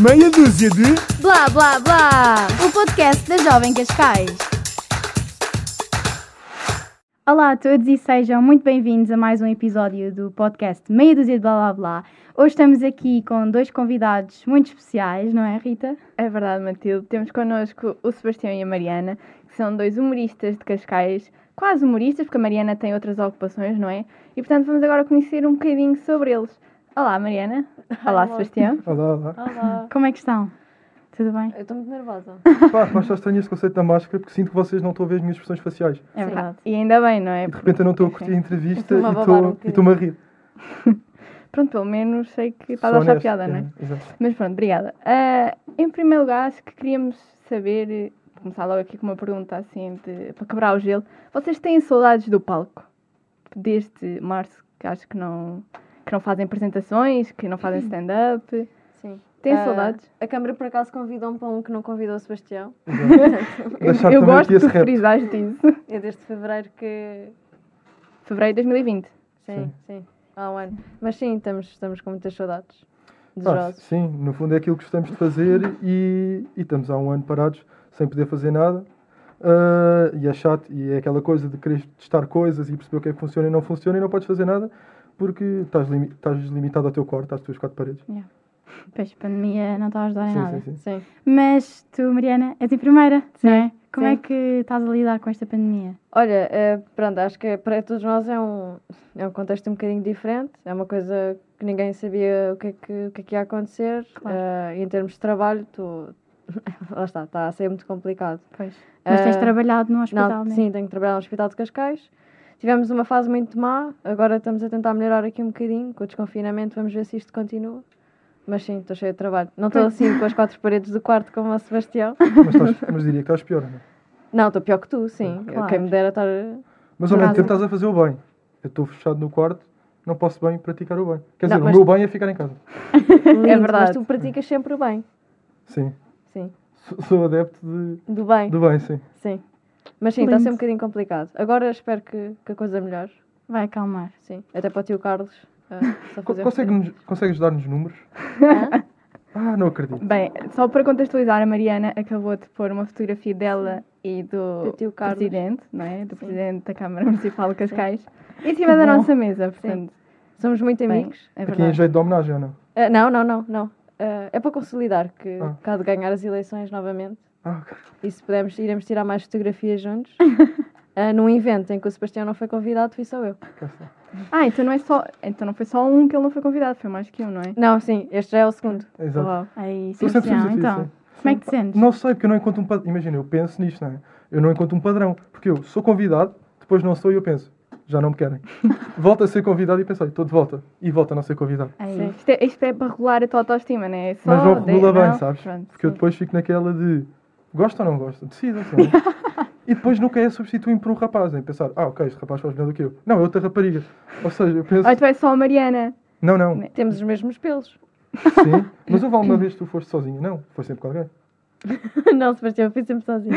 Meia dúzia de. Blá blá blá! O podcast da Jovem Cascais. Olá a todos e sejam muito bem-vindos a mais um episódio do podcast Meia Dúzia de Blá Blá Blá. Hoje estamos aqui com dois convidados muito especiais, não é, Rita? É verdade, Matilde. Temos connosco o Sebastião e a Mariana, que são dois humoristas de Cascais, quase humoristas, porque a Mariana tem outras ocupações, não é? E portanto vamos agora conhecer um bocadinho sobre eles. Olá, Mariana. Olá, Sebastião. Olá, olá. Olá. Como é que estão? Tudo bem? Eu estou muito nervosa. Pá, mas só estranho esse conceito da máscara porque sinto que vocês não estão a ver as minhas expressões faciais. É Sim. verdade. E ainda bem, não é? E de repente eu não estou a curtir a entrevista e um e estou-me a rir. Pronto, pelo menos sei que estás a achar piada, não é? Exato. Mas pronto, obrigada. Ah, em primeiro lugar, acho que queríamos saber, começar logo aqui com uma pergunta assim, de- para quebrar o gelo. Vocês têm saudades do palco? Desde março, que acho que não, que não fazem apresentações, que não fazem stand-up. Sim. Têm Ah, saudades? A Câmara, por acaso, convidou-me para um que não convidou o Sebastião. Eu também gosto de frisar disso. É desde fevereiro que. Fevereiro de 2020. Sim, sim. Há um ano. Mas sim, estamos, estamos com muitas saudades. Desejosos. sim, no fundo é aquilo que gostamos de fazer e, e estamos há um ano parados sem poder fazer nada. Ah, e é chato, e é aquela coisa de querer testar coisas e perceber o que é que funciona e não funciona e não podes fazer nada porque estás, limi estás limitado ao teu quarto, às tuas quatro paredes. Pois, a pandemia não está a ajudar em Sim, nada. sim, sim. Sim. Mas tu, Mariana, és enfermeira, não é? Como sim. é que estás a lidar com esta pandemia? Olha, eh, pronto, acho que para todos nós é um, é um contexto um bocadinho diferente. É uma coisa que ninguém sabia o que é que, o que, é que ia acontecer. Claro. Eh, e em termos de trabalho, tu... lá está, está a ser muito complicado. Pois. Mas tens trabalhado no hospital Não, mesmo? sim, tenho que trabalhar no Hospital de Cascais. Tivemos uma fase muito má, agora estamos a tentar melhorar aqui um bocadinho com o desconfinamento, vamos ver se isto continua. Mas sim, estou cheia de trabalho. Não estou assim com as quatro paredes do quarto como o Sebastião. Mas, estás- mas diria que estás pior, não é? Não, estou pior que tu, sim. Eu, Claro. quem me dera estar. Mas ao mesmo tempo estás a fazer o bem. Eu estou fechado no quarto, não posso bem praticar o bem. Quer Não, dizer, mas- o meu bem é ficar em casa. Lindo, É verdade. Mas tu praticas sempre o bem. Sim. Sim. Sou, sou adepto de, Do bem. do bem, sim. Sim. Mas sim, está a ser um bocadinho complicado. Agora espero que, que a coisa melhore. Vai acalmar. Sim. Até para o tio Carlos. só Co- Consegues dar-nos números? Hã? Ah, não acredito. Bem, só para contextualizar, a Mariana acabou de pôr uma fotografia dela e do, Do tio Carlos. presidente, não é? Do Sim. presidente da Câmara Municipal de Cascais, em cima da bom. nossa mesa, portanto. Somos muito bem, amigos. é Aqui em verdade. jeito de homenagem ou não? Ah, não, não, não, não. Ah, é para consolidar que Ah. cá de ganhar as eleições novamente. E se pudermos, iremos tirar mais fotografias juntos. Ah, num evento em que o Sebastião não foi convidado, fui só eu. está. Ah, então não é só. Então não foi só um que ele não foi convidado, foi mais que um, não é? Não, sim, este já é o segundo. Exato. Uau. Aí, Sebastião, fazes então. isso, Como é que te sentes? Não sei, porque eu não encontro um padrão. Imagina, eu penso nisto, não é? Eu não encontro um padrão. Porque eu sou convidado, depois não sou e eu penso, já não me querem. volto a ser convidado e pensei, estou de volta. E volto a não ser convidado. Aí. Sim. Isto é, isto é para regular a tua autoestima, não é? Só Mas não de- regula bem, não? sabes? Pronto, Porque eu sim. depois fico naquela de gosto ou não gosto? Decida, assim. e depois nunca é substituir por um rapaz, em pensar, ah, ok, este rapaz faz melhor do que eu. Não, é outra rapariga. Ou seja, eu penso, Ou então é só a Mariana. não, não, Temos os mesmos pelos. sim. Mas houve alguma vez que tu foste sozinha? Não, foi sempre com alguém. não, Sebastião, eu fui sempre sozinho.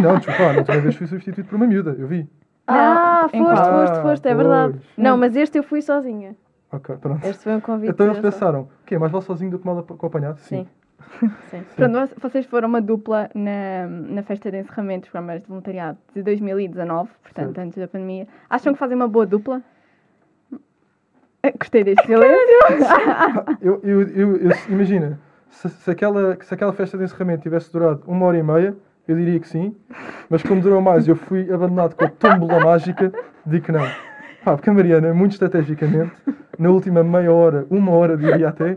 Não, desculpa, lá, na última vez fui substituído por uma miúda, eu vi. Ah, em foste, qual? foste, foste, é Ah, verdade. pois. Não, mas este eu fui sozinha. Ok, pronto. Este foi um convite. Então eles pensaram, o quê? Mais vale sozinho do que mal acompanhado? Sim. Sim. Pronto, vo- vocês foram uma dupla na, na festa de encerramento dos programas de voluntariado de 2019, portanto, Certo. antes da pandemia. Acham que fazem uma boa dupla? Eh, Gostei deste silêncio. Eu, eu, eu, eu- imagina, se, se aquela, se aquela festa de encerramento tivesse durado uma hora e meia, eu diria que sim. Mas como durou mais e eu fui abandonado com a tómbola mágica, digo que não. Pá, porque a Mariana, muito estrategicamente, na última meia hora, uma hora diria até,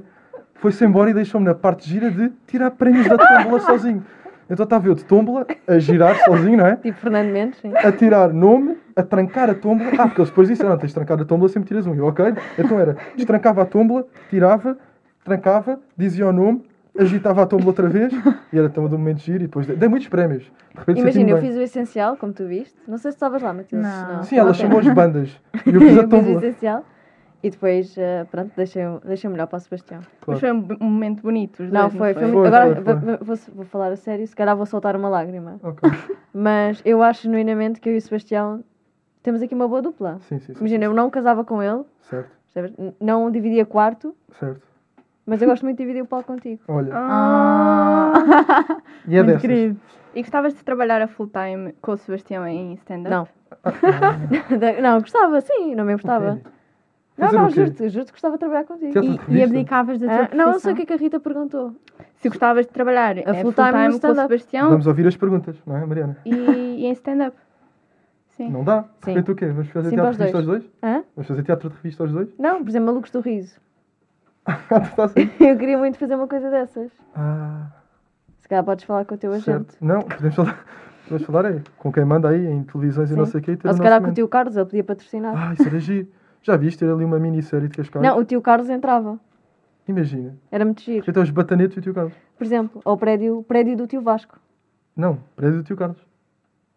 foi-se embora e deixou-me na parte gira de tirar prémios da tómbola sozinho. Então estava eu de tómbola, a girar sozinho, não é? Tipo Fernando Mendes, sim. a tirar nome, a trancar a tómbola. Ah, porque eles depois disseram, não, tens de trancar a tómbola, sempre tiras um. Eu, ok. Então era, destrancava a tómbola, tirava, trancava, dizia o nome, agitava a tómbola outra vez, e era todo um momento giro, e depois dei, dei muitos prémios. De repente Imagina, eu bem. fiz o essencial, como tu viste. Não sei se estavas lá, Matilde. Não. Sim, ela chamou as bandas. E eu fiz a eu fiz o tómbola. essencial. E depois, eh, pronto, deixei, deixei melhor para o Sebastião. Mas Claro. foi um, um momento bonito. Os Não, dois, foi, foi, Foi, muito. Agora foi, foi. vou- Vou, falar a sério, se calhar vou soltar uma lágrima. Ok. Mas eu acho genuinamente que eu e o Sebastião temos aqui uma boa dupla. Sim, sim, sim. Imagina, eu não casava com ele, Certo, não dividia quarto, certo. Mas eu gosto muito de dividir o palco contigo. Olha, Ah. e é Muito dessas. querido. E gostavas de trabalhar a full time com o Sebastião em stand-up? Não. Ah, não, gostava, sim, não me importava. ok. Não, Fazer não, juro-te, juro-te que gostava de trabalhar contigo. E, e abdicavas da tua Ah, não, não sei o que é que a Rita perguntou. Se gostavas de trabalhar A a full full time time, com o. Sebastião Vamos ouvir as perguntas, não é, Mariana? e, e em stand-up. Sim. Não dá? Sim. Feito o quê? Vamos fazer Sim, teatro de revista aos dois? Hã? Vamos fazer teatro de revista aos dois? Não, por exemplo, Malucos do Riso. Ah, tu estás aí? Eu queria muito fazer uma coisa dessas. Ah, Se calhar podes falar com o teu agente. certo. Não, podemos falar, podemos falar é, com quem manda aí em televisões e Sim. não sei o quê. Ou se calhar com o tio Carlos, ele podia patrocinar. Ah, isso era giro. Já viste ter ali uma minissérie de Cascais? Não, o tio Carlos entrava. Imagina. Era muito giro. Então os batanetes e o tio Carlos. Por exemplo, ao prédio, prédio do tio Vasco. Não, prédio do tio Carlos.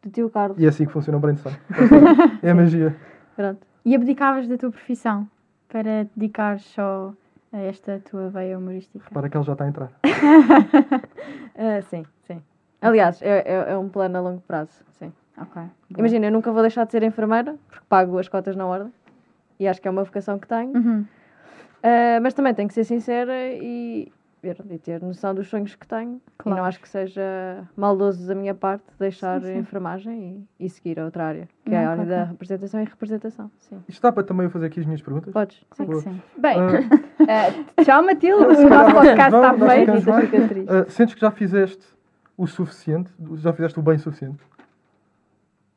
Do tio Carlos. E é assim que funciona o brainstorm. É a magia. Pronto. E abdicavas da tua profissão para dedicar só a esta tua veia humorística? Para que ele já está a entrar. Ah, sim, sim. Aliás, é, é, é um plano a longo prazo. Sim. Ok. boa. Imagina, eu nunca vou deixar de ser enfermeira, porque pago as cotas na ordem. E acho que é uma vocação que tenho. Uhum. Ah, mas também tenho que ser sincera e, ver, e ter noção dos sonhos que tenho. Claro. E não acho que seja maldoso da minha parte deixar Sim, sim. a enfermagem e, e seguir a outra área, que Não, é a claro, área da claro. representação e representação. Sim. Isto dá para também eu fazer aqui as minhas perguntas? Podes? Sim. Sim. Bem, Ah, eh, tchau Matilde, se o nosso podcast está feito. ah, sentes que já fizeste o suficiente? Já fizeste o bem suficiente?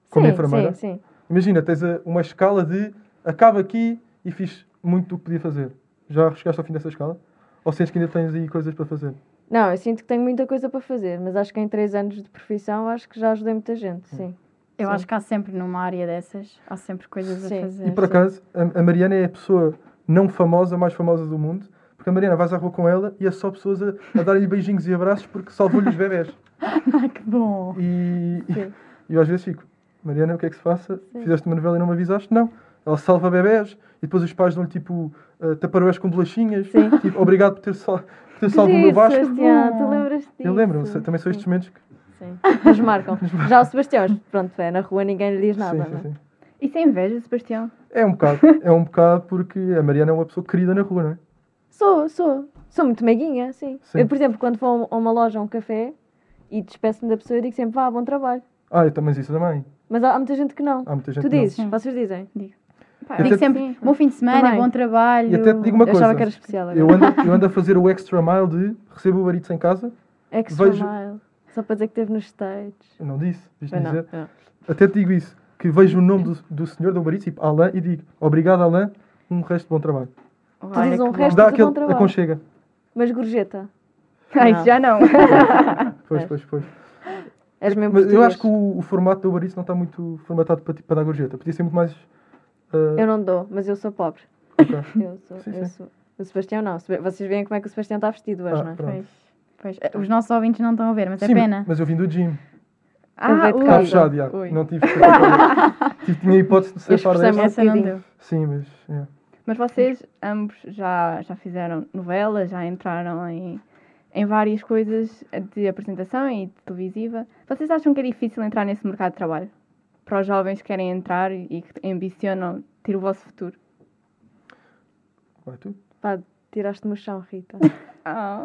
Como sim, enfermeira? sim, sim. Imagina, tens uma escala de acaba aqui e fiz muito do que podia fazer. Já chegaste ao fim dessa escala? Ou sentes que ainda tens aí coisas para fazer? Não, eu sinto que tenho muita coisa para fazer, mas acho que em três anos de profissão acho que já ajudei muita gente, sim. Eu Sim. acho que há sempre numa área dessas, há sempre coisas Sim. a fazer. E por acaso, a, a Mariana é a pessoa não famosa, mais famosa do mundo. Porque a Mariana vais à rua com ela e é só pessoas a, a darem beijinhos e abraços porque salvou-lhe os bebés. Ah, que bom! E, e, Sim. e eu às vezes fico, Mariana, o que é que se passa? Fizeste uma novela e não me avisaste? Não. Ela salva bebés e depois os pais dão-lhe tipo uh, taparoés com bolachinhas. Sim. Tipo, obrigado por ter, sal, por ter salvo o meu Vasco. Sebastião, tu lembras disso? Eu lembro, também são estes momentos que. Sim, nos marcam. Já o Sebastião, pronto, é, na rua ninguém lhe diz nada, sim, não é? sim, sim. Isso é inveja, Sebastião? É um bocado, é um bocado porque a Mariana é uma pessoa querida na rua, não é? Sou, sou. Sou muito meiguinha, sim. Sim. Eu, por exemplo, quando vou a uma loja, a um café, e despeço-me da pessoa, eu digo sempre, vá, bom trabalho. Ah, eu também isso também. Mas há, há muita gente que não. Há muita gente tu que não. dizes, Sim. vocês dizem. Pá, Eu Digo sempre, bom fim de semana, Também. bom trabalho. E até te digo uma eu achava coisa. que era especial agora. Eu ando, eu ando a fazer o extra mile de recebo o Eats em casa. Extra vejo- mile. Só para dizer que esteve nos States. Eu não disse, não, dizer. não. Até te digo isso. Que vejo o nome do, do senhor do Eats, tipo Alain, e digo obrigado Alain, um resto de bom trabalho. Tu olha dizes um resto Dá de aquele bom trabalho. aconchega. Mas gorjeta. Ai, já não. Pois, pois, pois. És mesmo Mas eu acho que o, o formato do Eats não está muito formatado para, tipo, para dar gorjeta. Podia ser muito mais. Ah, Eu não dou, mas eu sou pobre. ok. Eu sou, Sim, eu sim. sou. O Sebastião não. Vocês veem como é que o Sebastião está vestido hoje, Ah, não é? Pois, pois. Os nossos ouvintes não estão a ver, mas é Sim, pena. mas eu vim do gym. Ah. Está fechado, já. Ui. Não tive. tive tinha a hipótese de ser fora desta. Essa não bocadinho. deu. Sim, mas. é. Mas vocês ambos já, já fizeram novelas, já entraram em, em várias coisas de apresentação e de televisiva. Vocês acham que é difícil entrar nesse mercado de trabalho? Para os jovens que querem entrar e que ambicionam ter o vosso futuro? Vai tu? Pá, tiraste-me o chão, Rita. Ah.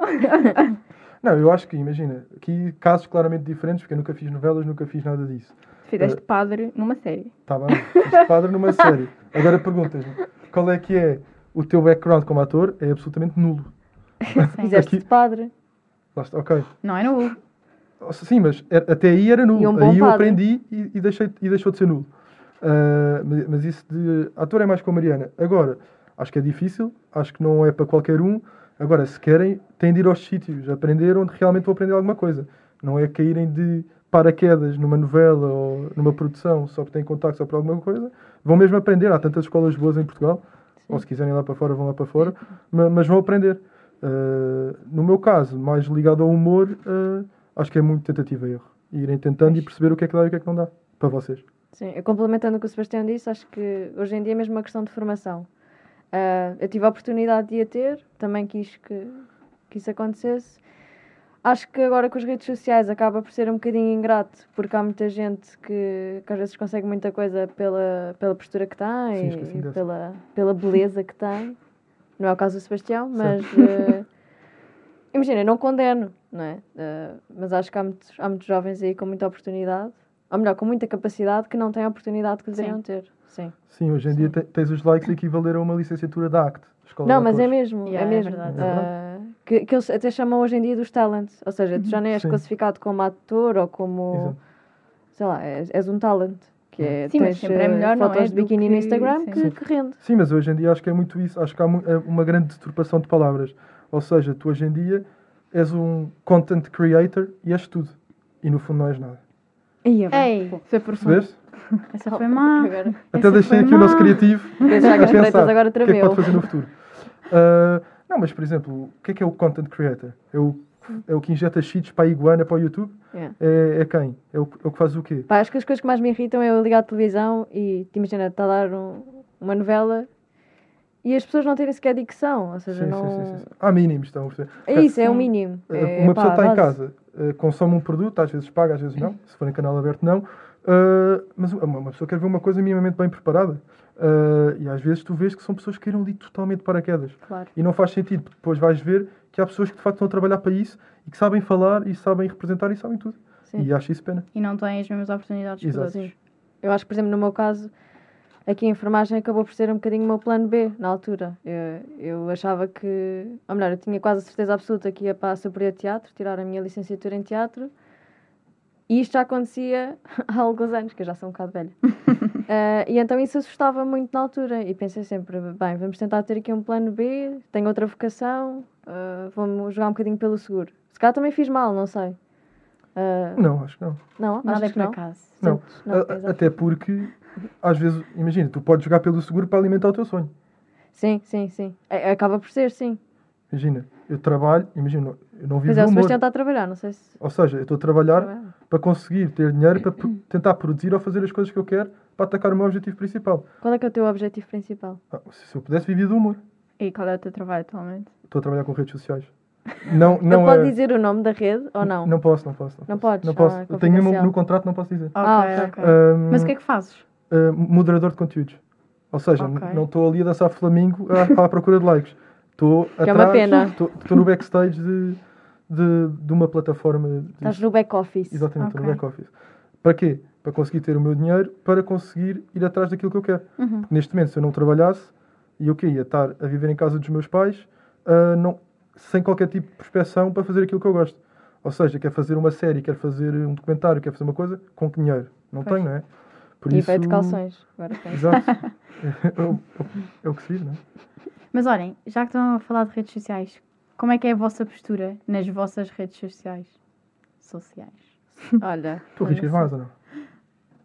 Não, eu acho que, imagina, aqui casos claramente diferentes, porque eu nunca fiz novelas, nunca fiz nada disso. Fizeste padre numa série. Está bem, fiz padre numa série. Agora perguntas-me, qual é que é o teu background como ator? É absolutamente nulo. Fizeste Aqui- de padre. Ok. Não é nulo. Sim, mas era- até aí era nulo. Um aí eu padre. aprendi e, e deixei, e deixou de ser nulo. Ah, mas, mas isso de ator é mais com a Mariana. Agora, acho que é difícil, acho que não é para qualquer um. Agora, se querem, têm de ir aos sítios, aprender onde realmente vão aprender alguma coisa. Não é caírem de paraquedas numa novela ou numa produção só porque têm contacto só por alguma coisa. Vão mesmo aprender. Há tantas escolas boas em Portugal. Ou se quiserem ir lá para fora, vão lá para fora. ma- Mas, vão aprender. Ah, no meu caso, mais ligado ao humor, ah, acho que é muito tentativa e erro. Irem tentando e perceber o que é que dá e o que é que não dá. Para vocês. Sim, complementando o que o Sebastião disse, acho que hoje em dia é mesmo uma questão de formação. Ah, eu tive a oportunidade de a ter, também quis que, que isso acontecesse. Acho que agora com as redes sociais acaba por ser um bocadinho ingrato, porque há muita gente que, que às vezes consegue muita coisa pela, pela postura que tem Sim, e dessa. pela, pela beleza que tem. Não é o caso do Sebastião, mas, eh, Imagina, não condeno, não é? Eh, mas acho que há muitos, há muitos jovens aí com muita oportunidade, ou melhor, com muita capacidade, que não têm a oportunidade que deveriam ter. Sim. Sim, hoje em dia te- tens os likes equivaler a uma licenciatura da ACT. Escola Não, mas é mesmo, Yeah, é é mesmo. verdade. Ah, que, que eles até chamam hoje em dia dos talents. Ou seja, tu já nem és Sim. classificado como ator ou como, Exato. sei lá, és, és um talent. Que é, Sim, mas sempre é eh, melhor, não fotos é, de biquíni no que- Instagram sim. que, Sim. que rende. Sim, mas hoje em dia acho que é muito isso. Acho que há é uma grande deturpação de palavras. Ou seja, tu hoje em dia és um content creator e és tudo. E no fundo não és nada. Bem. Ei, Isso é profundo. Percebeste? essa foi má. Agora, Até Essa deixei foi aqui o nosso má. criativo as pretas agora o que é que pode fazer no futuro. Ah, não, mas por exemplo, o que é que é o content creator? É o, é o que injeta cheats para a iguana, para o YouTube? Yeah. É, é quem? É o, é o que faz o quê? Pá, acho que as coisas que mais me irritam é eu ligar a televisão e te imagina, está a dar um- uma novela e as pessoas não terem sequer dicção. Ou seja, Sim, não. sim, sim, sim. Há mínimos, estão a perceber? É isso, é o Sim. mínimo. Uh, É, uma pá, pessoa está em casa, uh, consome um produto, às vezes paga, às vezes não, se for em canal aberto não, Uh, mas uma, uma pessoa quer ver uma coisa minimamente bem preparada. Uh, e às vezes tu vês que são pessoas que caíram ali totalmente paraquedas. Claro. E não faz sentido, porque depois vais ver que há pessoas que de facto estão a trabalhar para isso e que sabem falar e sabem representar e sabem tudo. Sim. E acho isso pena. E não têm as mesmas oportunidades que os Exato. outros. Eu acho que, por exemplo, no meu caso, aqui a enfermagem acabou por ser um bocadinho o meu plano B na altura. Eu, eu achava que, ou melhor, eu tinha quase a certeza absoluta que ia para a Superior Teatro, tirar a minha licenciatura em teatro. E isto já acontecia há alguns anos, que eu já sou um bocado velha. Eh, e então isso assustava muito na altura. E pensei sempre, bem, vamos tentar ter aqui um plano B, tenho outra vocação, eh, vamos jogar um bocadinho pelo seguro. Se calhar também fiz mal, não sei. Eh, Não, acho que não. não, Nada é que por não? acaso. Não. Não, A- até porque, às vezes, imagina, tu podes jogar pelo seguro para alimentar o teu sonho. Sim, sim, sim. É- Acaba por ser, sim. Imagina, eu trabalho, imagina, eu não vivo Pois é, o humor. Sebastião está a trabalhar, não sei se. Ou seja, eu estou a trabalhar Trabalha. para conseguir ter dinheiro para tentar produzir ou fazer as coisas que eu quero para atacar o meu objetivo principal. Qual é que é o teu objetivo principal? Ah, se eu pudesse viver do humor, E qual é o teu trabalho atualmente? estou a trabalhar com redes sociais. Não, Não, não pode é- dizer o nome da rede ou não? Não posso, não posso. Não posso. podes? Não posso. Ah, eu tenho confidencial. no contrato, não posso dizer. Ok, Ah, ok. ok. Ahm, Mas o que é que fazes? Ah, moderador de conteúdos. Ou seja, n- Ok. não estou ali a dançar flamingo à, à procura de likes. Estou é atrás. Estou no backstage de, de, de uma plataforma. de- Estás no back-office. Exatamente, estou no back-office. Para quê? Para conseguir ter o meu dinheiro, para conseguir ir atrás daquilo que eu quero. Uhum. Neste momento, se eu não trabalhasse, e eu que ia estar a viver em casa dos meus pais, ah, não, sem qualquer tipo de prospeção para fazer aquilo que eu gosto. Ou seja, quer fazer uma série, quer fazer um documentário, quer fazer uma coisa, com que dinheiro? Não Pois. tenho, não é? Por E feito calções. Agora. Exato. é, o- é o que se diz, não é? Mas olhem, já que estão a falar de redes sociais, como é que é a vossa postura nas vossas redes sociais? Sociais. Olha. Tu arriscas mais ou não?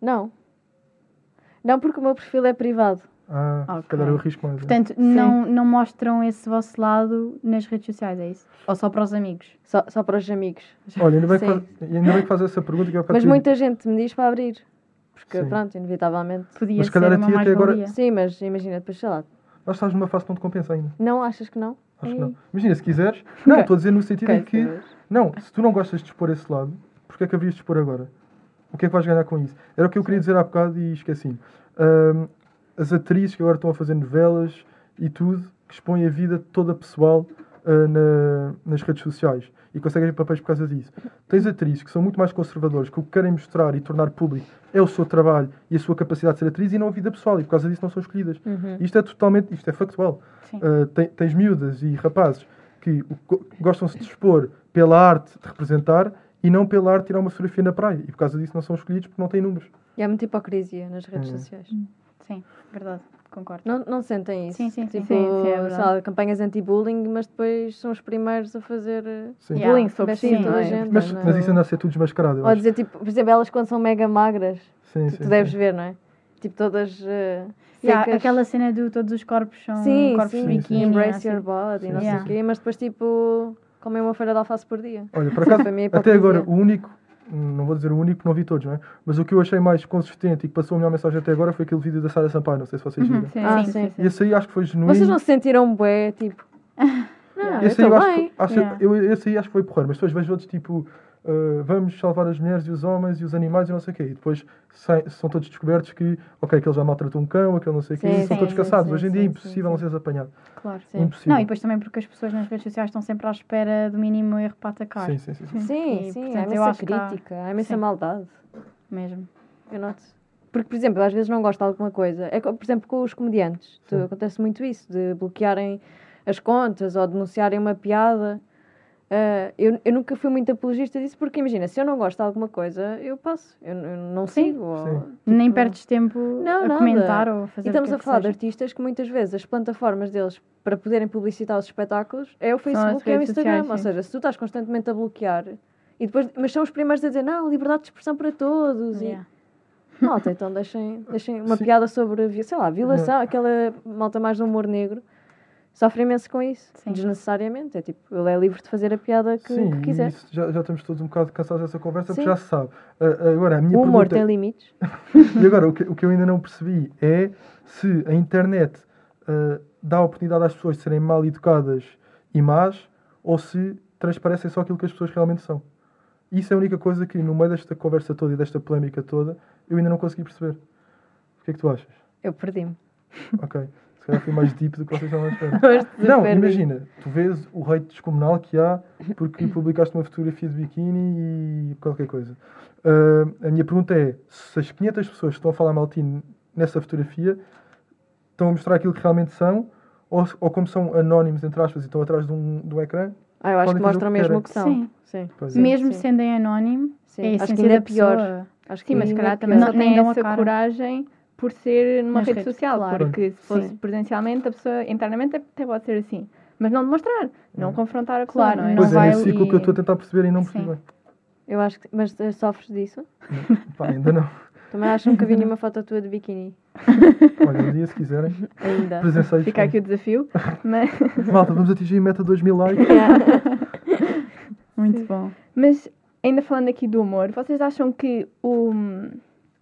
Não. Não, porque o meu perfil é privado. Ah, Ok. se calhar eu arrisco mais. é. Portanto, não, não mostram esse vosso lado nas redes sociais, é isso? Ou só para os amigos? Só, só para os amigos. Olha, ainda bem, que faz, ainda bem que faz essa pergunta que eu Mas muita gente me diz para abrir. Porque, Sim. pronto, inevitavelmente. Podia Mas se ser calhar a uma ti até agora-. Sim, mas imagina, depois sei lá. Nós estás numa fase que não te compensa ainda. Não achas que não? Acho que não. Imagina, se quiseres. Não, estou a dizer no sentido em que. Não, se tu não gostas de expor esse lado, porquê é que havias de expor agora? O que é que vais ganhar com isso? Era o que eu queria dizer há bocado e esqueci. Ahm, as atrizes que agora estão a fazer novelas e tudo, que expõem a vida toda pessoal ah, na- nas redes sociais e conseguem papéis por causa disso. Tens atrizes que são muito mais conservadoras, que o que querem mostrar e tornar público é o seu trabalho e a sua capacidade de ser atriz e não a vida pessoal e por causa disso não são escolhidas. Uhum. Isto é totalmente, isto é factual. Uh, te- tens miúdas e rapazes que gostam-se de expor pela arte de representar e não pela arte de tirar uma fotografia na praia. E por causa disso não são escolhidos porque não têm números. E há muita hipocrisia nas redes Hum. sociais. Sim, verdade, concordo. Não, não sentem isso? Sim, sim, sim. Tipo, Sim, sim, é lá, campanhas anti-bullying, mas depois são os primeiros a fazer eh, Sim. Yeah. Bullying sobre si, toda a é? gente. Mas, não é? mas isso anda a ser tudo desmascarado. Ou dizer, tipo, por exemplo, elas quando são mega magras, Sim, tu, sim, tu deves sim. ver, não é? Tipo, todas eh, Yeah, secas. aquela cena do todos os corpos são Sim, corpos sim, biquíni. embrace assim. your body, não Sim, sei sim. o quê, mas depois, tipo, comem uma folha de alface por dia. Olha, por acaso, é até agora, o único, não vou dizer o único, não vi todos, não é? Mas o que eu achei mais consistente e que passou a melhor mensagem até agora foi aquele vídeo da Sara Sampaio, não sei se vocês Uhum, viram. Sim, Ah, sim, sim. sim. Esse aí acho que foi genuíno. Vocês não se sentiram bué, tipo... Não, esse eu aí eu acho, acho, Yeah. eu, esse aí acho que foi porreiro, mas depois vejo outros tipo uh, vamos salvar as mulheres e os homens e os animais e não sei o quê. E depois são todos descobertos que, ok, aquele já maltratou um cão, aquele não sei o quê, Sim, e são sim, todos sim, caçados. sim, Hoje em dia é impossível sim, não seres apanhado. Claro. Sim. Impossível. Não, e depois também porque as pessoas nas redes sociais estão sempre à espera do mínimo erro para atacar. Sim, sim, sim. sim. Sim, E, sim, portanto, há eu imensa crítica, há imensa maldade. Mesmo. Eu noto. Porque, por exemplo, eu às vezes não gosto de alguma coisa. É, por exemplo, com os comediantes. Tu- acontece muito isso, de bloquearem as contas ou denunciarem uma piada. Ah, eu, eu nunca fui muito apologista disso, porque imagina, se eu não gosto de alguma coisa, eu passo. Eu, eu não Sim. sigo. ou, Sim. tipo, Nem perdes tempo Não, a nada. comentar ou a fazer E estamos quer a falar de seja. artistas que muitas vezes as plataformas deles para poderem publicitar os espetáculos é o Facebook e é o Instagram. sociais, Ou seja, se tu estás constantemente a bloquear e depois, mas são os primeiros a dizer não, liberdade de expressão para todos. Yeah. E, malta, então deixem, deixem uma Sim. piada sobre, sei lá, violação, aquela malta mais do humor negro. Sofre imenso com isso, Sim. desnecessariamente. É tipo, ele é livre de fazer a piada que, Sim, que quiser. isso já, já estamos todos um bocado cansados dessa conversa, Sim. porque já se sabe. Ah, agora, a minha O humor pergunta... tem limites. E agora, o que, o que eu ainda não percebi é se a internet ah, dá a oportunidade às pessoas de serem mal educadas e más ou se transparecem só aquilo que as pessoas realmente são. Isso é a única coisa que, no meio desta conversa toda e desta polémica toda, eu ainda não consegui perceber. O que é que tu achas? Eu perdi-me. Ok. Se calhar fui mais deep do que vocês estavam a esperar. Não, imagina, tu vês o hate descomunal que há porque publicaste uma fotografia de biquíni e qualquer coisa. Ah, a minha pergunta é: se as 500 pessoas que estão a falar mal de ti nessa fotografia estão a mostrar aquilo que realmente são, ou, ou como são anónimos, entre aspas, e estão atrás de um, de um ecrã? Ah, eu acho que mostram mesmo o que são. Sim. Sim. É. Mesmo sim. sendo em anónimo, Sim. é a Acho que ainda é pior. pessoa. Acho que Sim, mas se ainda calhar é também só Não- tem dão a essa cara. coragem por ser numa Nas rede redes, social. claro. Porque se fosse Sim. presencialmente, a pessoa internamente até pode ser assim. Mas não demonstrar, não Hum. confrontar a pessoa, Claro, não é? não Pois é, vai nesse ciclo e- que eu estou a tentar perceber e não Sim. percebi bem. Eu acho que. Mas eh, sofres disso? Pá, ainda não. Também acho que nunca vi nenhuma foto tua de biquíni. Olha, um dia, se quiserem, Ainda. presenciei. Fica aqui o desafio. Mas, Malta, vamos atingir a meta 2 mil likes. Muito bom. mas ainda falando aqui do humor, vocês acham que o,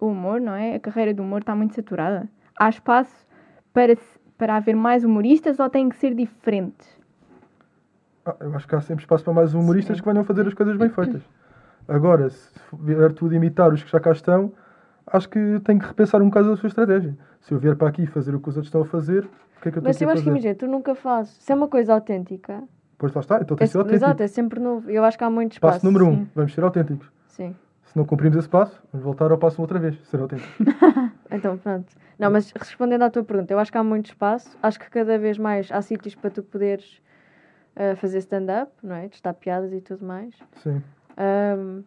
o humor, não é? A carreira do humor está muito saturada? Há espaço para, para haver mais humoristas ou têm que ser diferentes? Ah, eu acho que há sempre espaço para mais humoristas que venham fazer as coisas bem feitas. Agora, se vier tudo imitar os que já cá estão, acho que tenho que repensar um bocado a sua estratégia. Se eu vier para aqui fazer o que os outros estão a fazer, o que é que eu estou Mas aqui eu a acho que fazer? imagina, tu nunca fazes. Se é uma coisa autêntica, Pois lá está, então é, tem que ser autêntico. exato, é sempre novo. Eu acho que há muito espaço. Passo número um, Sim. vamos ser autênticos. Sim. Se não cumprimos esse passo, vamos voltar ao passo outra vez, ser autêntico. Então, pronto. Não, mas respondendo à tua pergunta, eu acho que há muito espaço. Acho que cada vez mais há sítios para tu poderes ah, fazer stand-up, não é? Testar piadas e tudo mais. Sim. Ahm,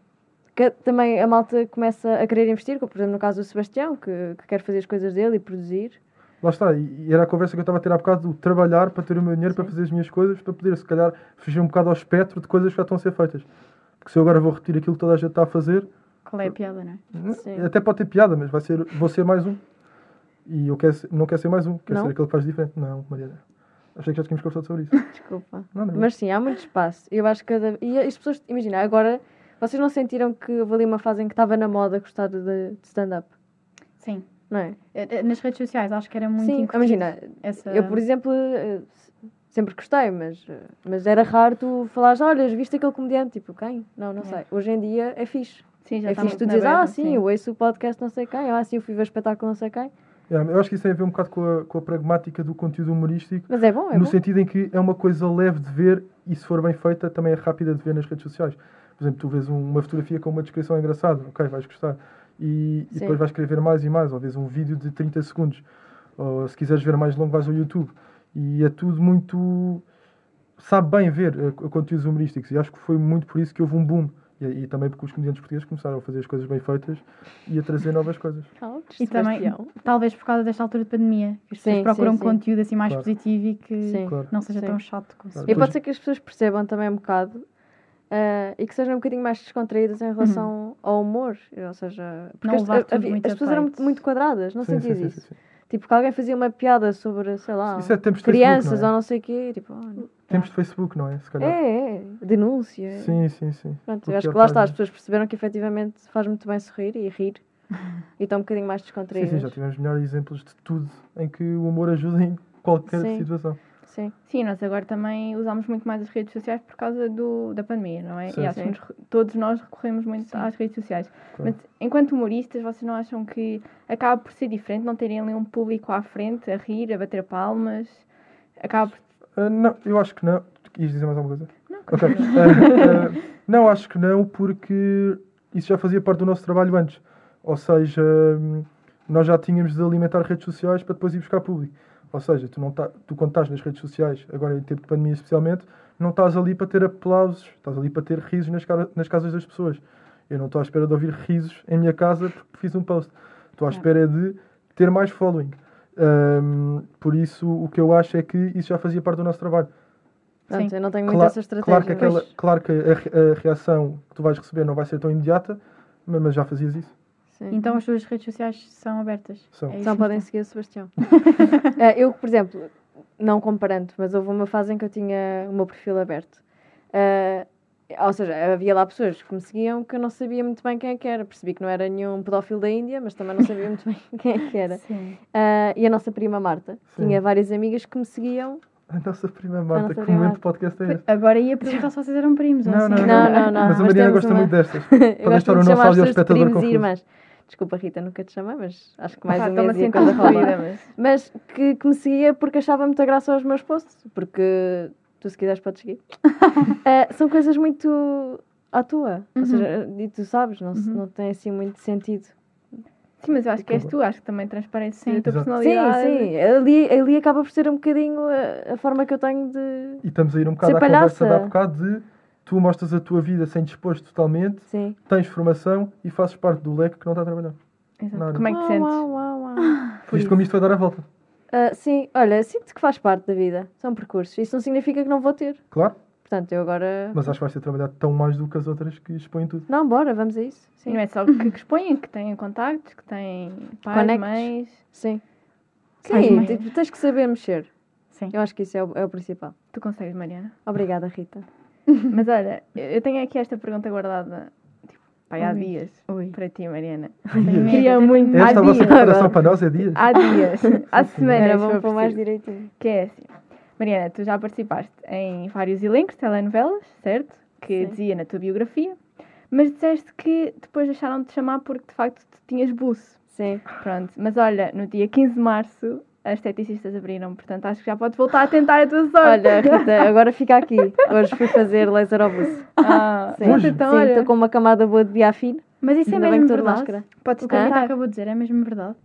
que também a malta começa a querer investir, como por exemplo no caso do Sebastião, que, que quer fazer as coisas dele e produzir. Lá está, e era a conversa que eu estava a ter há bocado do trabalhar para ter o meu dinheiro, para Sim. fazer as minhas coisas, para poder, se calhar, fugir um bocado ao espectro de coisas que já estão a ser feitas. Porque se eu agora vou repetir aquilo que toda a gente está a fazer, Qual é a piada, não é? Sim. até pode ter piada, mas vai ser, vou ser mais um. E eu quero ser- não quero ser mais um, quero Não? ser aquele que faz diferente. Não, Mariana. Achei que já tínhamos conversado sobre isso. Desculpa. Não, não. Mas sim, há muito espaço. Eu acho que cada. E as pessoas, imagina, agora, vocês não sentiram que houve ali uma fase em que estava na moda gostar de, de stand-up? Sim. Não é? Eh, Nas redes sociais acho que era muito sim, imagina, essa... eu por exemplo, eh, sempre gostei, mas, mas era raro tu falares, olha, viste aquele comediante? Tipo, quem? Não, não É. sei. Hoje em dia é fixe. Sim, já é está fixe tu dizes, ah, berra, sim, eu ouço o podcast não sei quem, ah, sim, eu fui ver o espetáculo não sei quem. Yeah, eu acho que isso tem a ver um bocado com a, com a pragmática do conteúdo humorístico, Mas é bom, é no bom. sentido em que é uma coisa leve de ver e, se for bem feita, também é rápida de ver nas redes sociais. Por exemplo, tu vês um- uma fotografia com uma descrição engraçada, ok, vais gostar. E, e Sim. depois vais querer ver mais e mais, ou vês um vídeo de 30 segundos. Ou se quiseres ver mais longo, vais ao YouTube. E é tudo muito. sabe bem ver eh, conteúdos humorísticos. E acho que foi muito por isso que houve um boom. E, e também porque os comediantes portugueses começaram a fazer as coisas bem feitas e a trazer novas coisas. E também, talvez por causa desta altura de pandemia, que as pessoas Sim, procuram sim, sim. conteúdo assim mais Claro. positivo e que. Claro. não seja Sim. tão chato como Claro. E pode ser que as pessoas percebam também um bocado eh, e que sejam um bocadinho mais descontraídas em relação ao humor. Ou seja, porque Não tudo havia- muito as a pessoas eram muito, muito quadradas, não Sim, sim, sentias sim, isso? Sim, sim. Tipo, que alguém fazia uma piada sobre, sei lá, é crianças Facebook, não é? ou não sei o quê. Tipo, oh, Tempos de Facebook, não é? Se calhar. é, é, denúncia. Sim, sim, sim. Pronto, eu acho que é lá está, as página. pessoas perceberam que efetivamente faz muito bem sorrir e rir. e estão um bocadinho mais Sim, descontraídas. sim, já tivemos melhores exemplos de tudo em que o humor ajuda em qualquer Sim. situação. Sim. Sim, nós agora também usamos muito mais as redes sociais por causa do, da pandemia, não é? Sim, e acho sim. que todos nós recorremos muito às redes sociais. Claro. Mas enquanto humoristas, vocês não acham que acaba por ser diferente não terem ali um público à frente a rir, a bater palmas? Acaba por. Ah, não, eu acho que não. Quis dizer mais alguma coisa? Não, Ok. continua. Ah, ah, não, acho que não, porque isso já fazia parte do nosso trabalho antes. Ou seja, hum, nós já tínhamos de alimentar redes sociais para depois ir buscar público. Ou seja, tu, não tá, tu quando estás nas redes sociais, agora em tempo de pandemia especialmente, não estás ali para ter aplausos, estás ali para ter risos nas, cara, nas casas das pessoas. Eu não estou à espera de ouvir risos em minha casa porque fiz um post. Estou à espera de ter mais following. Hum, por isso, o que eu acho é que isso já fazia parte do nosso trabalho. Pronto, Sim. eu não tenho muito essa estratégia. Claro que, aquela, mas- claro que a, a reação que tu vais receber não vai ser tão imediata, ma- mas já fazias isso. Sim. Então as tuas redes sociais são abertas. São. É Só podem então. seguir o Sebastião. Eh, eu, por exemplo, não comparando, mas houve uma fase em que eu tinha o meu perfil aberto. Eh, ou seja, havia lá pessoas que me seguiam que eu não sabia muito bem quem é que era. Percebi que não era nenhum pedófilo da Índia, mas também não sabia muito bem quem é que era. Sim. Eh, e a nossa prima Marta Sim. tinha várias amigas que me seguiam. A nossa prima Marta, nossa que prima momento de podcast é este? Agora ia perguntar se vocês eram primos. ou Não, assim. não, Não, não, não. Mas a Mariana gosta uma- muito destas. Para deixar o nosso chamar as pessoas de audio-espectador primos e confuso. irmãs. Desculpa, Rita, nunca te chamei, mas acho que mais Pá, um Estou-me a mês a sentir coisa rola. mas. Mas que, que me seguia porque achava muita graça aos meus posts, porque tu se quiseres podes seguir. Eh, são coisas muito à tua, Uhum. ou seja, e tu sabes, não, Uhum. não tem assim muito sentido. Sim, mas eu acho que és tu, acho que também transparece Sim. a tua Exato. Sim, personalidade. sim, ali, ali acaba por ser um bocadinho a, a forma que eu tenho de. E estamos a ir um bocado à conversa de palhaça. há bocado de tu mostras a tua vida sem disposto totalmente, Sim. tens formação e fazes parte do leque que não está a trabalhar. Exato. Como é que te sentes? uau, uau, uau. por Isto como isto vai dar a volta. Ah, sim, olha, sinto que faz parte da vida, são percursos. Isso não significa que não vou ter. Claro, Portanto, eu agora. mas acho que vais ter trabalhado tão mais do que as outras que expõem tudo. Não, bora, vamos a isso. Sim. não é só que, que expõem, que têm contactos, que têm pais, Conectos. mães. Sim. Sim, tens que saber mexer. Sim. Eu acho que isso é o, é o principal. Tu consegues, Mariana. Obrigada, Rita. Mas olha, eu tenho aqui esta pergunta guardada tipo, pai, há Ui. dias Ui. para ti, Mariana. Queria muito. Esta é Há a vossa preparação para nós é dias. Há dias. Há semanas. Era bom pôr mais direitinho. Que é assim. Mariana, tu já participaste em vários elencos, telenovelas, certo? Que Sim. dizia na tua biografia. Mas disseste que depois deixaram de te chamar porque de facto tu tinhas buço. Sim. Pronto. Mas olha, no dia 15 de março as esteticistas abriram, portanto acho que já podes voltar a tentar a tua sorte. Olha, Rita, agora fica aqui. Hoje fui fazer laser ao buço. Ah, Sim, Hoje? então Sim, estou com uma camada boa de biafine. Mas isso é Ainda bem mesmo verdade. máscara. podes O que a Rita acabou de dizer é mesmo verdade.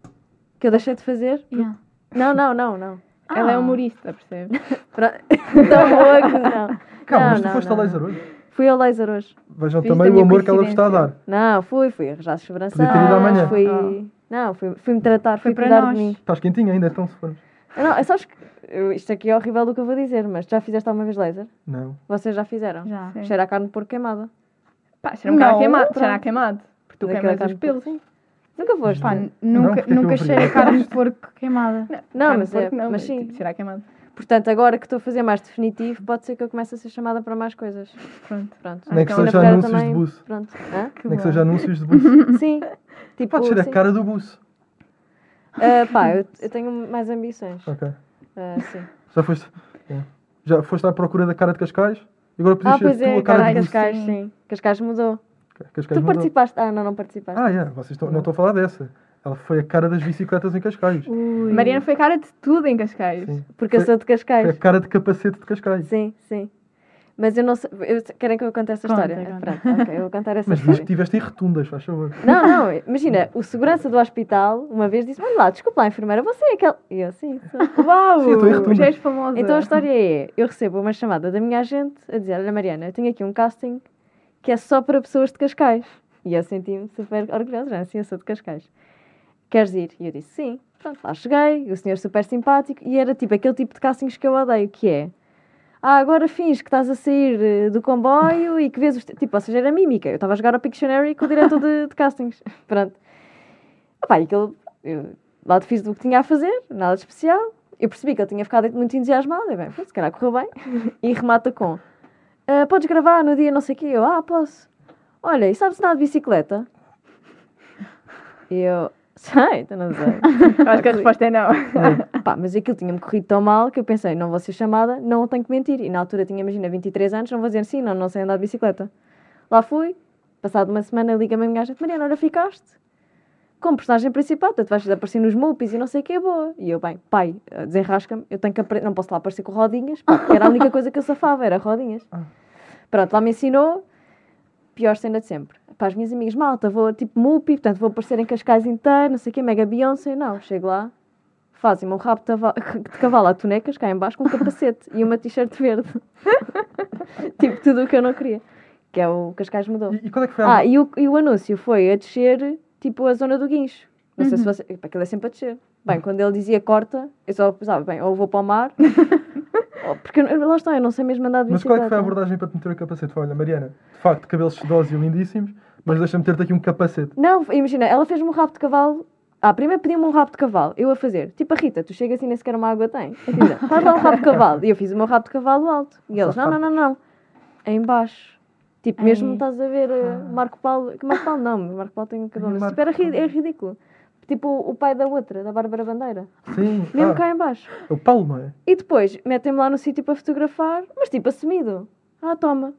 Que eu deixei de fazer? Yeah. Não, não, não, não. Ela é Ah. humorista, percebes? Pra- Tão boa que não. Calma, Não, mas tu não, foste não. a laser hoje. Fui ao laser hoje. Vejam a também o minha amor que ela vos está a dar. Não, fui, fui arranjar as sobrancelhas. Podia ter ido amanhã. Fui... Ah. Não, fui, fui-me tratar, Foi fui para cuidar nós. de mim. Estás quentinha ainda, então se formos. Não, é sabes que eu- isto aqui é horrível do que eu vou dizer, mas já fizeste alguma vez laser? Não. Vocês já fizeram? Já. Sim. Cheira a carne de porco queimada. Pá, cheira um bocado Não, queimado. Cheira a queimado. Porque tu Daquela queimas carne os porco, pelos. sim. Nunca foste? Pá, Não, nunca, eu nunca cheirei isso? carne de porco queimada. Não, carne mas porco é- não, mas sim. tipo, cheira a queimado. Portanto, agora que estou a fazer mais definitivo, pode ser que eu comece a ser chamada para mais coisas. Pronto. Pronto. Nem que Acho que seja Ana Pereira anúncios também- de buço. Pronto. Hã? Que Nem que bom. seja anúncios de buço. Sim. Tipo, Pode ser a cara do buço. Ah, pá, eu, eu tenho mais ambições. Ok. Ah, sim. Já foste, é. já foste à procura da cara de Cascais? E agora podias Ah, ser é, a cara cara, de. Cascais, sim. Cascais mudou. Cascais Tu participaste? Ah, não, não participaste. Ah, é. Vocês estão, não estão a falar dessa. Ela foi a cara das bicicletas em Cascais. Ui. Mariana foi cara de tudo em Cascais. Sim. Porque eu foi- sou de Foi a Cascais. cara de capacete de Cascais. Sim, sim. Mas eu não sei. eu- querem que eu conte essa Conta, história? conta. Pronto, ok, eu vou contar essa Mas diz que história. tiveste em rotundas, faz favor. Não, não, imagina, o segurança do hospital uma vez disse: Olha lá, desculpa lá, enfermeira, você é aquela. E eu, sim, sou. Uau! Sim, eu estou já és famosa. Então a história é: eu recebo uma chamada da minha agente a dizer: Olha, Mariana, eu tenho aqui um casting que é só para pessoas de Cascais. E eu senti-me super orgulhosa, já assim, eu sou de Cascais. Queres ir? E eu disse: Sim. Pronto, lá cheguei, o senhor super simpático, e era tipo aquele tipo de castings que eu odeio, que é. Ah, agora fins que estás a sair eh, do comboio e que vês os. Tipo, ou seja, era mímica. Eu estava a jogar ao Pictionary com o diretor de, de castings. Pronto. Epá, e aquilo. Eu lá fiz o que tinha a fazer, nada de especial. Eu percebi que ele tinha ficado muito entusiasmado. Eu, bem, se calhar correu bem. E remata com: "Ah, Podes gravar no dia não sei o quê? Eu, ah, posso. Olha, e sabes nada de bicicleta? E eu, Sei, então não sei. Eu acho que a resposta é não. Pá, mas aquilo tinha-me corrido tão mal que eu pensei, não vou ser chamada, não tenho que mentir. E na altura tinha, imagina, 23 anos, não vou dizer sim, não, não sei andar de bicicleta. Lá fui, passado uma semana, liga-me a minha gaja, Mariana, ora ficaste? Como personagem principal, tu vais aparecer nos Mupis e não sei o que é boa. E eu, bem, pai, eh, desenrasca-me, eu tenho que aprender, não posso lá aparecer com rodinhas, pá, porque era a única coisa que eu safava, era rodinhas. Ah. Pronto, lá me ensinou, pior cena de sempre. Para as minhas amigas, malta, vou tipo Mupi, portanto vou aparecer em Cascais inteiro, não sei o que, mega Beyoncé, não, chego lá, fazem-me um rabo de, cavalo a tonecas, cá em baixo, com um capacete e uma t-shirt verde. tipo, tudo o que eu não queria. Que é o Cascais mudou. E, e qual é que foi a... Ah, e o, e o anúncio foi a descer, tipo, a zona do guincho. Não sei se você... Epá, Aquilo é sempre a descer. Bem, quando ele dizia corta, eu só pensava, bem, ou vou para o mar, ou- porque lá está, eu não sei mesmo andar de Mas qual é bicicleta. que foi a abordagem para te meter o capacete? Foi, olha, Mariana, de facto, cabelos sedosos e lindíssimos, mas deixa-me ter-te aqui um capacete. Não, imagina, ela fez-me um rabo de cavalo. Ah, primeiro pediu-me um rabo de cavalo, eu a fazer. Tipo a Rita, tu chegas assim nem sequer uma água tem. Faz lá um rabo de cavalo. E eu fiz o meu rabo de cavalo alto. E eles, não, não, não, não. É em baixo. Tipo, mesmo Ai. estás a ver eh, Marco Paulo. Que Marco Paulo não, Marco Paulo tem um cabelo. Marco tipo, era ri- é ridículo. Tipo o pai da outra, da Bárbara Bandeira. Sim, Mesmo ah, cá em baixo. é o Paulo, não é? E depois metem-me lá no sítio para fotografar, mas tipo assumido. Ah, toma.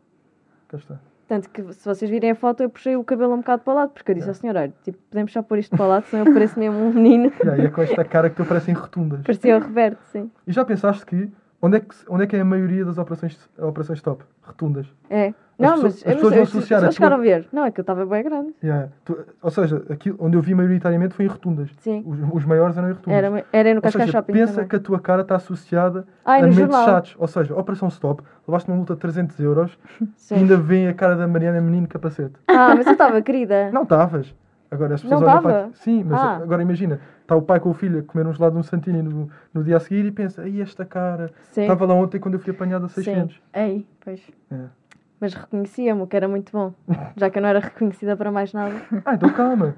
Cá está. Tanto que se vocês virem a foto, eu puxei o cabelo um bocado para o lado, porque eu disse ao senhor, olha, tipo, podemos só pôr isto para o lado, senão eu pareço mesmo um menino. E aí é com esta cara que tu parecem rotundas. Parecia o Roberto, sim. E já pensaste que onde é que, onde é, que é a maioria das operações, operações stop? Rotundas. É. Não, pessoas- mas as pessoas vão as associar a pessoas chegaram a ver. Não, é que eu estava bem grande. Yeah. Tu- ou seja, aquilo onde eu vi maioritariamente foi em rotundas. Sim. Os, os maiores eram em rotundas. Era, era no Cascais Shopping pensa também. que a tua cara está associada Ai, a no momentos jornal. chatos. Ou seja, Operação Stop, levaste uma multa de 300 euros Sim. e ainda vem a cara da Mariana menino capacete. Ah, mas eu estava querida. Não estavas. Agora as pessoas Não olham para Sim, mas Ah. agora imagina, está o pai com o filho a comer um gelado de um Santini no, no dia a seguir e pensa, aí esta cara. Sim. Estava lá ontem quando eu fui apanhado a 600. Ei, pois. É. Mas reconhecia-me, o que era muito bom. Já que eu não era reconhecida para mais nada. Ah, então calma.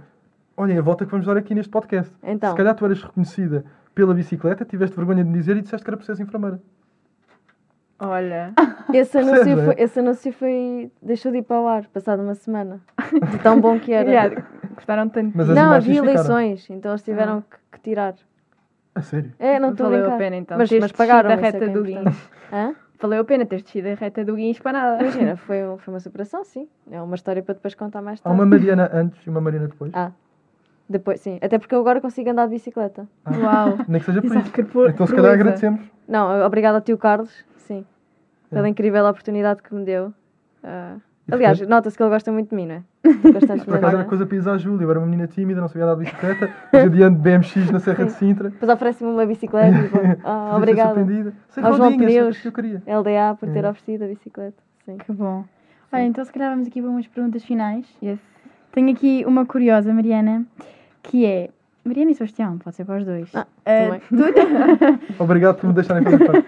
Olhem, a volta que vamos dar aqui neste podcast. Então. Se calhar tu eras reconhecida pela bicicleta, tiveste vergonha de me dizer e disseste que era processo enfermeira. Olha. Esse anúncio, Percebes, foi, é? esse anúncio foi. deixou de ir para o ar, passado uma semana. De tão bom que era. Yeah, gostaram tanto. Mas as não, imagens havia ficaram. eleições, então eles tiveram que, que tirar. A sério? É, não estou a Valeu brincar. a pena então. Mas, teres mas descido pagaram a isso é reta que é do importante. guincho. Hã? Valeu a pena teres descido a reta do guincho para nada. Imagina, foi, um- foi uma superação, sim. É uma história para depois contar mais Há tarde. uma Mariana antes e uma Mariana depois. Ah, depois, sim. Até porque eu agora consigo andar de bicicleta. Ah, Uau. Nem que seja por isso. por- Então se calhar agradecemos. Não, obrigada ao tio Carlos, sim. Pela É. incrível oportunidade que me deu. Ah, aliás, nota-se que ele gosta muito de mim, não é? Por acaso era é? coisa para ir à Júlia. Eu era uma menina tímida, não sabia andar de bicicleta. Hoje adiante de BMX na Serra de Sintra. Depois oferece-me uma bicicleta e vou, ah, obrigada. Sem Ao João rodinhas, Pneus. que eu queria. LDA por ter É. oferecido a bicicleta. Sim. Que bom. Olha, então se calhar vamos aqui para umas perguntas finais. Yes. Tenho aqui uma curiosa, Mariana, que é. Mariana e Sebastião, pode ser para os dois. Ah, tu- Obrigado por me deixarem fazer parte.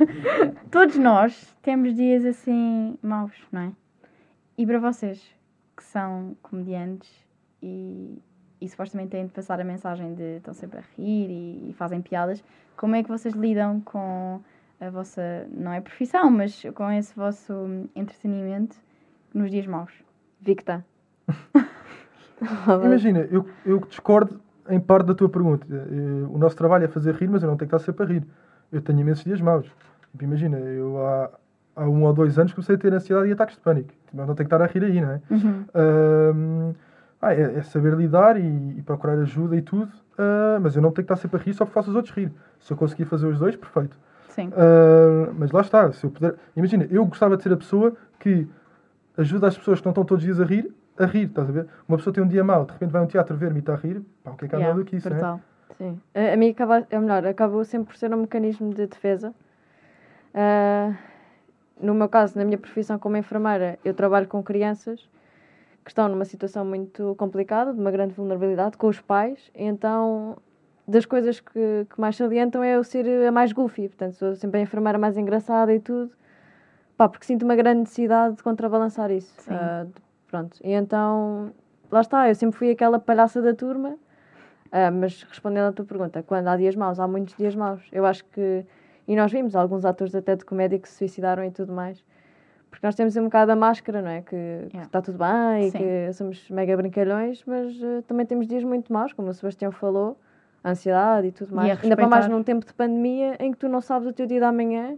todos nós temos dias assim maus, não é? E para vocês que são comediantes e, e supostamente têm de passar a mensagem de estão sempre a rir e, e fazem piadas, como é que vocês lidam com a vossa, não é profissão, mas com esse vosso entretenimento nos dias maus? Victa. Imagina, eu, eu discordo em parte da tua pergunta. Eh, O nosso trabalho é fazer rir, mas eu não tenho que estar sempre a rir. Eu tenho imensos dias maus. Tipo, imagina, eu há, há um ou dois anos comecei a ter ansiedade e ataques de pânico. Não tenho que estar a rir aí, não é? Uhum. Ah, é, é saber lidar e, e procurar ajuda e tudo, ah, mas eu não tenho que estar sempre a rir só porque faço os outros rir. Se eu conseguir fazer os dois, perfeito. Sim. Ah, mas lá está, se eu puder. Imagina, eu gostava de ser a pessoa que ajuda as pessoas que não estão todos os dias a rir, a rir, estás a ver? Uma pessoa tem um dia mau, de repente vai a um teatro ver-me e está a rir, pá, o que é que há Yeah, do que isso, né? brutal. Sim. A, a mim acaba, é melhor, acabou sempre por ser um mecanismo de defesa. Ah, no meu caso, na minha profissão como enfermeira, eu trabalho com crianças que estão numa situação muito complicada, de uma grande vulnerabilidade, com os pais, então das coisas que, que mais salientam é eu ser a mais goofy, portanto sou sempre a enfermeira mais engraçada e tudo, pá, porque sinto uma grande necessidade de contrabalançar isso. Sim. De- pronto, e então, lá está, eu sempre fui aquela palhaça da turma, ah, mas respondendo à tua pergunta, quando há dias maus, há muitos dias maus. Eu acho que. E nós vimos alguns atores até de comédia que se suicidaram e tudo mais. Porque nós temos um bocado a máscara, não é? Que Yeah. está tudo bem e Sim. que somos mega brincalhões, mas eh, também temos dias muito maus, como o Sebastião falou, a ansiedade e tudo mais. Ainda para mais num tempo de pandemia em que tu não sabes o teu dia da manhã.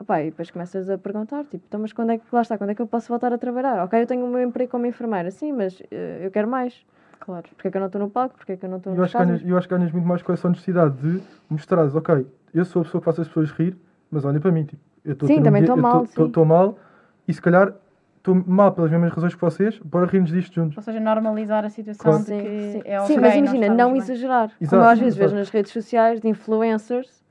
Epá, e depois começas a perguntar, tipo, então, mas quando é que lá está? Quando é que eu posso voltar a trabalhar? Ok, eu tenho o meu emprego como enfermeira, sim, mas eh, eu quero mais. Claro. Porque é que eu não estou no palco? Porque é que eu não estou Eu nas acho, que ganhas, casas? eu acho que ganhas muito mais com essa honestidade de mostrares, ok, eu sou a pessoa que faz as pessoas rir, mas olha para mim, tipo, eu estou um dia- mal, sim. Estou mal e se calhar estou mal pelas mesmas razões que vocês, bora rirmos disto juntos. Ou seja, normalizar a situação Claro. de Sim, que sim. é Sim, mas imagina, não bem. exagerar. Como Exato, eu às vezes exato. vejo nas redes sociais de influencers,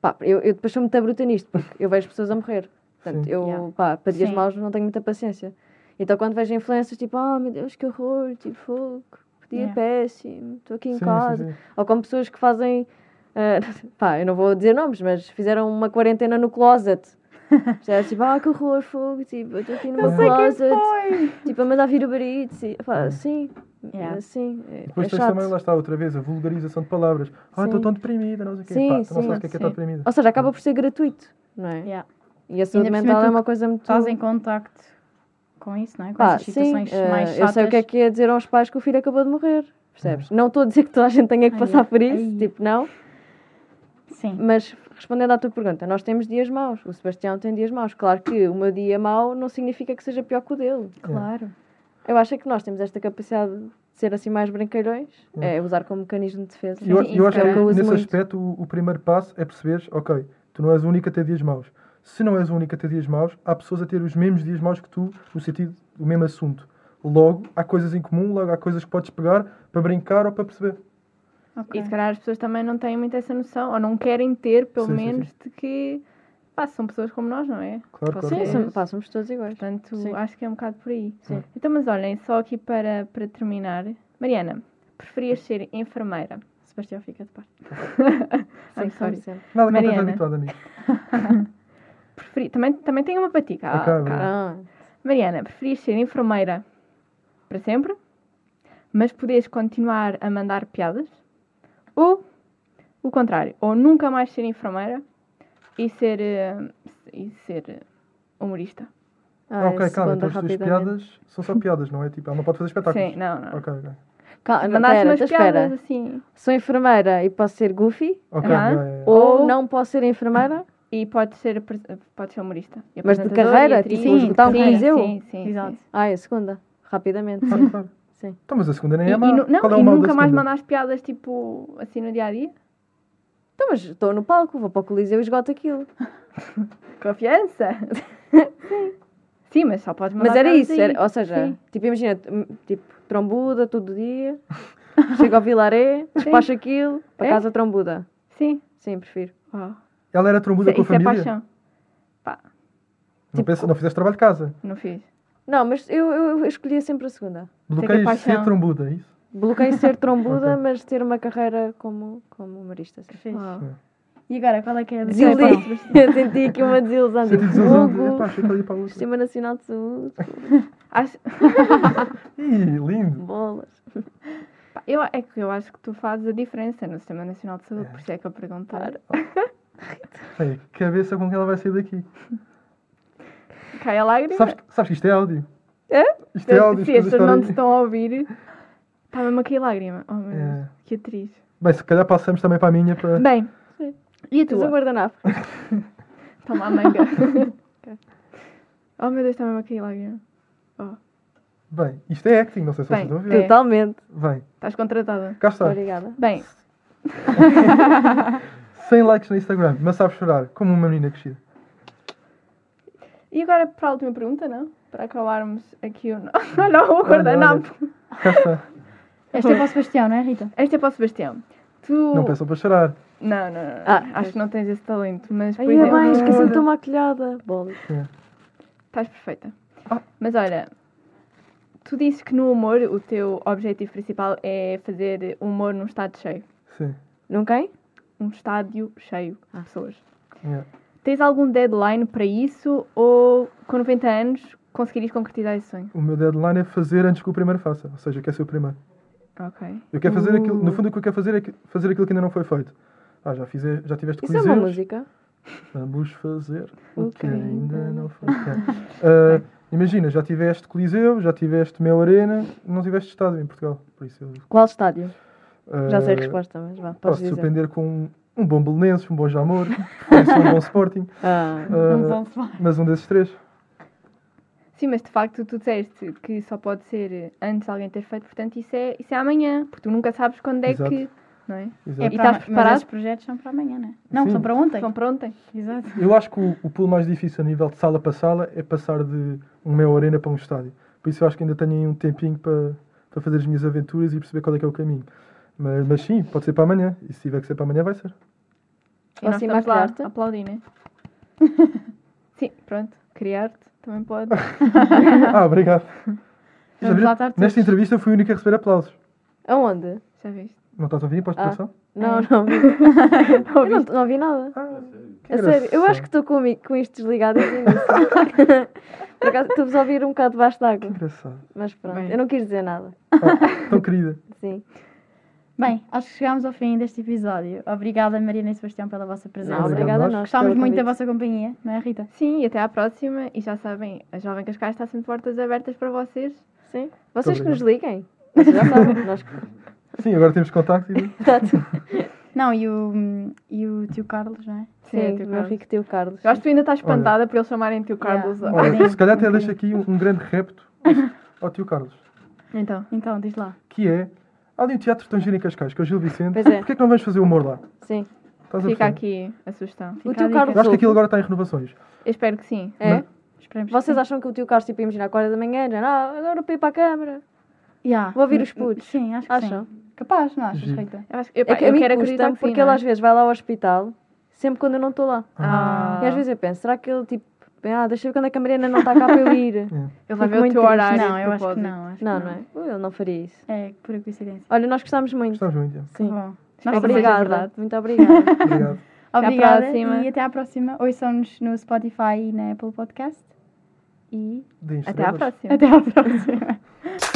pá, eu, eu depois sou muito bruta nisto, porque eu vejo pessoas a morrer. Portanto, Sim. eu, Yeah. pá, para dias Sim. maus não tenho muita paciência. Então quando vejo influencers, tipo, ah, meu Deus, que horror, tipo, fogo, dia Yeah. péssimo, estou aqui em Sim, sim, casa. sim. Ou como pessoas que fazem, ah, pá, eu não vou dizer nomes, mas fizeram uma quarentena no closet. Já é tipo, ah, que horror, fogo, tipo, eu estou aqui numa closet, tipo, a mandar vir o barito, pá, É. sim, Yeah. sim, é, Depois é tens chato. também, lá está, outra vez, a vulgarização de palavras. Ah, estou Sim. tão deprimida, não sei o quê. Sim, Pá, tu não sim, sabes o que é que é estar sim. deprimida. Ou seja, acaba por ser gratuito, não é? Yeah. E a saúde mental é uma coisa muito. Estás em contacto com isso, não é? Com Pá, essas sim, situações eh, mais eu chatas. sei o que é que é dizer aos pais que o filho acabou de morrer, percebes? Não estou a dizer que toda a gente tenha que Ai, passar por isso, ai. tipo, não. Sim. Mas respondendo à tua pergunta, nós temos dias maus, o Sebastião tem dias maus. Claro que o meu dia mau não significa que seja pior que o dele. Claro. Eu acho é que nós temos esta capacidade de ser assim mais brincalhões, É. é usar como mecanismo de defesa. E eu, Sim, eu acho que é que eu nesse muito. aspecto o, o primeiro passo é perceberes, ok, tu não és o único a ter dias maus. Se não és o único a ter dias maus, há pessoas a ter os mesmos dias maus que tu, no sentido do mesmo assunto. Logo, há coisas em comum, logo há coisas que podes pegar para brincar ou para perceber. Ok. E se calhar as pessoas também não têm muito essa noção, ou não querem ter, pelo Sim, sim, menos, de que pá, são pessoas como nós, não é? Claro, claro. Sim, somos, pá, somos todos iguais. Portanto, Sim. acho que é um bocado por aí. Sim. Então, mas olhem, só aqui para, para terminar. Mariana, preferias ser enfermeira? Sebastião fica de parte. I'm Sim, sorry. Nada que não estejas Mariana. habituado, amigo. Preferi... Também, também tenho uma para ti, cá, Ok, cá. Ah, Mariana, preferias ser enfermeira para sempre, mas poderes continuar a mandar piadas? Ou o contrário, ou nunca mais ser enfermeira e ser, eh, e ser humorista? ah, ok, calma, então as tuas piadas são só piadas, não é? Tipo, ela não pode fazer espetáculos. Sim, não, não. Ok, ok. Calma, não, Mandaste pera, umas então piadas espera. assim Sou enfermeira e posso ser goofy? Ok, já, já. Ou Ou- não posso ser enfermeira? E pode ser, pode ser humorista. E Mas de carreira? e. Tipo, esgotar um sim, coliseu? Sim, sim, Exato. sim. Ah, é a segunda. Rapidamente. Claro, Sim. claro. Sim. Então, mas a segunda nem é má. e não, Qual é e nunca mais mandaste piadas tipo assim no dia a dia? Então, mas estou no palco, vou para o coliseu e esgoto aquilo. Confiança? Sim, mas só podes mandar Mas era isso, era- ou seja, Sim. tipo, imagina, t- tipo, trombuda todo dia, chego ao Vilaré, despacho aquilo, para É? casa trombuda. Sim. Sim, prefiro. Oh. Ela era trombuda com a isso é família? paixão. Pá, Não, pensa, não fizeste trabalho de casa. não fiz. Não, mas eu, eu, eu escolhia sempre a segunda. Bloqueias ser trombuda, é isso? Bloqueio ser trombuda, Ok. mas ter uma carreira como, como humorista. Sim. Fixe. Uau. E agora, qual é que é a Desiludi. decisão? Eu senti aqui uma desilusão. Senti Tipo, desilusão de. fogo. Sistema Nacional de Saúde, Acho, Ih, lindo. bolas. pá, eu, é que eu acho que tu fazes a diferença no Sistema Nacional de Saúde, É. por isso é que eu perguntar. Que cabeça com que ela vai sair daqui. Cai a lágrima. Sabes, sabes que isto é áudio? É? Isto é áudio. Se isto as é não te estão a ouvir, está mesmo aqui a lágrima. Oh meu Deus, É. que atriz. Bem, se calhar passamos também para a minha. Para... Bem, e a Tens um tua? guardanapo. Toma a manga. oh meu Deus, está mesmo aqui a lágrima. Bem, isto é acting, não sei se Bem, vocês estão a ver. é. Totalmente. Bem, Estás contratada. cá está. Obrigada. Bem, 100 likes no Instagram, mas sabes chorar, como uma menina crescida. e agora para a última pergunta, não? Para acabarmos aqui o. Não, não, o guardanapo. Esta é para o Sebastião, não é, Rita? Esta é para o Sebastião. Tu. Não peçam para chorar. Não, não, não. Ah, Acho que não tens esse talento, mas por Ai, é exemplo. bem, esqueci de estou maquilhada. Bolas. Estás perfeita. Ah. Mas olha, tu dizes que no humor o teu objetivo principal é fazer humor num estádio cheio. Sim. Não quem? Um estádio cheio Ah. de pessoas. Yeah. Tens algum deadline para isso ou com 90 anos conseguirias concretizar esse sonho? O meu deadline é fazer antes que o primeiro faça. Ou seja, eu quero ser o primeiro. Ok. Eu quero fazer aquilo. No Uh. fundo, o que eu quero fazer é fazer aquilo que ainda não foi feito. Ah, já, fiz, já tiveste Isso é uma música? Vamos fazer o que ainda não foi feito. Ah, imagina, já tiveste Coliseu, já tiveste Mel Arena, não tiveste estádio em Portugal. Por isso eu, Qual estádio? Já sei a resposta, mas vá, Posso dizer. surpreender com um, um bom Belenenses, um bom Jamor, um bom Sporting, Ah, ah, Não vão falar. mas um desses três. Sim, mas de facto tu disseste que só pode ser antes de alguém ter feito, portanto isso é, isso é amanhã, porque tu nunca sabes quando é Exato. que. Não é? É. E estás preparado? Mas esses projetos são para amanhã, não é? Não, Sim. são para ontem. Vão para ontem. Exato. Eu acho que o, o pulo mais difícil a nível de sala para sala é passar de um Mel Arena para um estádio. Por isso eu acho que ainda tenho aí um tempinho para, para fazer as minhas aventuras e perceber qual é que é o caminho. Mas, mas sim, pode ser para amanhã. E se tiver que ser para amanhã, vai ser. E Assim, lá maquilhar-te? aplaudir, né? Sim, pronto. Criar-te também pode. Ah, obrigado. Já Vamos viram? lá estar todos. Nesta entrevista eu fui o único a receber aplausos. aonde? Já viste? Não estás a ouvir? Para a Ah. explicação? Não, não vi. Eu não, não vi nada. Ah, que A sério, eu engraçado. acho que estou com, com isto desligado desde o início. Por acaso, estou-vos a ouvir um bocado debaixo Que d'água. engraçado. Mas pronto, Bem. eu não quis dizer nada. Ah, tão querida. Sim. Bem, acho que chegámos ao fim deste episódio. Obrigada, Mariana e Sebastião, pela vossa presença. Não, Obrigado obrigada a nós. Gostámos muito da vossa companhia, não é, Rita? Sim, e até à próxima. E já sabem, a Jovem Cascais está sempre portas abertas para vocês. Sim. Vocês que nos liguem. Vocês já sabem. Nós... Sim, agora temos contacto e... Não, e o, e o tio Carlos, não é? Sim, Sim, tio o meu Carlos. rico tio Carlos. Eu acho que tu ainda estás espantada por eles chamarem tio Yeah. Carlos. Olha, Olha, se calhar até deixo aqui um, um grande repto ao tio Carlos. Então. Então, diz lá. Que é... Há ali um teatro tão giro em Cascais, que é o Gil Vicente. Pois é. Porquê que não vamos fazer humor lá? Sim. Estás a Fica perceber? aqui a sugestão. Fica o tio. Carlos. Eu acho que aquilo agora está em renovações. Eu espero que sim. É? Não. Esperemos Vocês que acham que o tio Carlos, tipo, imagina, à hora da manhã, já, ah, agora para ir para a câmara. Yeah. Vou ouvir os putos. Sim, acho que Acham? sim. Capaz, não achas, Giro. Rita? Eu, acho, eu, É que eu a mim quero acreditar porque não ele é? às vezes vai lá ao hospital, sempre quando eu não estou lá. Ah. E às vezes eu penso, será que ele, tipo, ah, deixa eu ver quando é que a Mariana não está cá para eu ir? É. Ele vai ver o muito teu triste. horário. Não, eu acho que não. Acho que Não, não é? Ele não faria isso. É pura coincidência. Olha, nós gostámos muito. Estamos muito. é. Sim. Bom. Espero que seja Obrigada. Muito obrigada. Obrigado. à Obrigada próxima. e até à próxima. Ouçam-nos no Spotify e na Apple Podcast. E Até à próxima. até à próxima.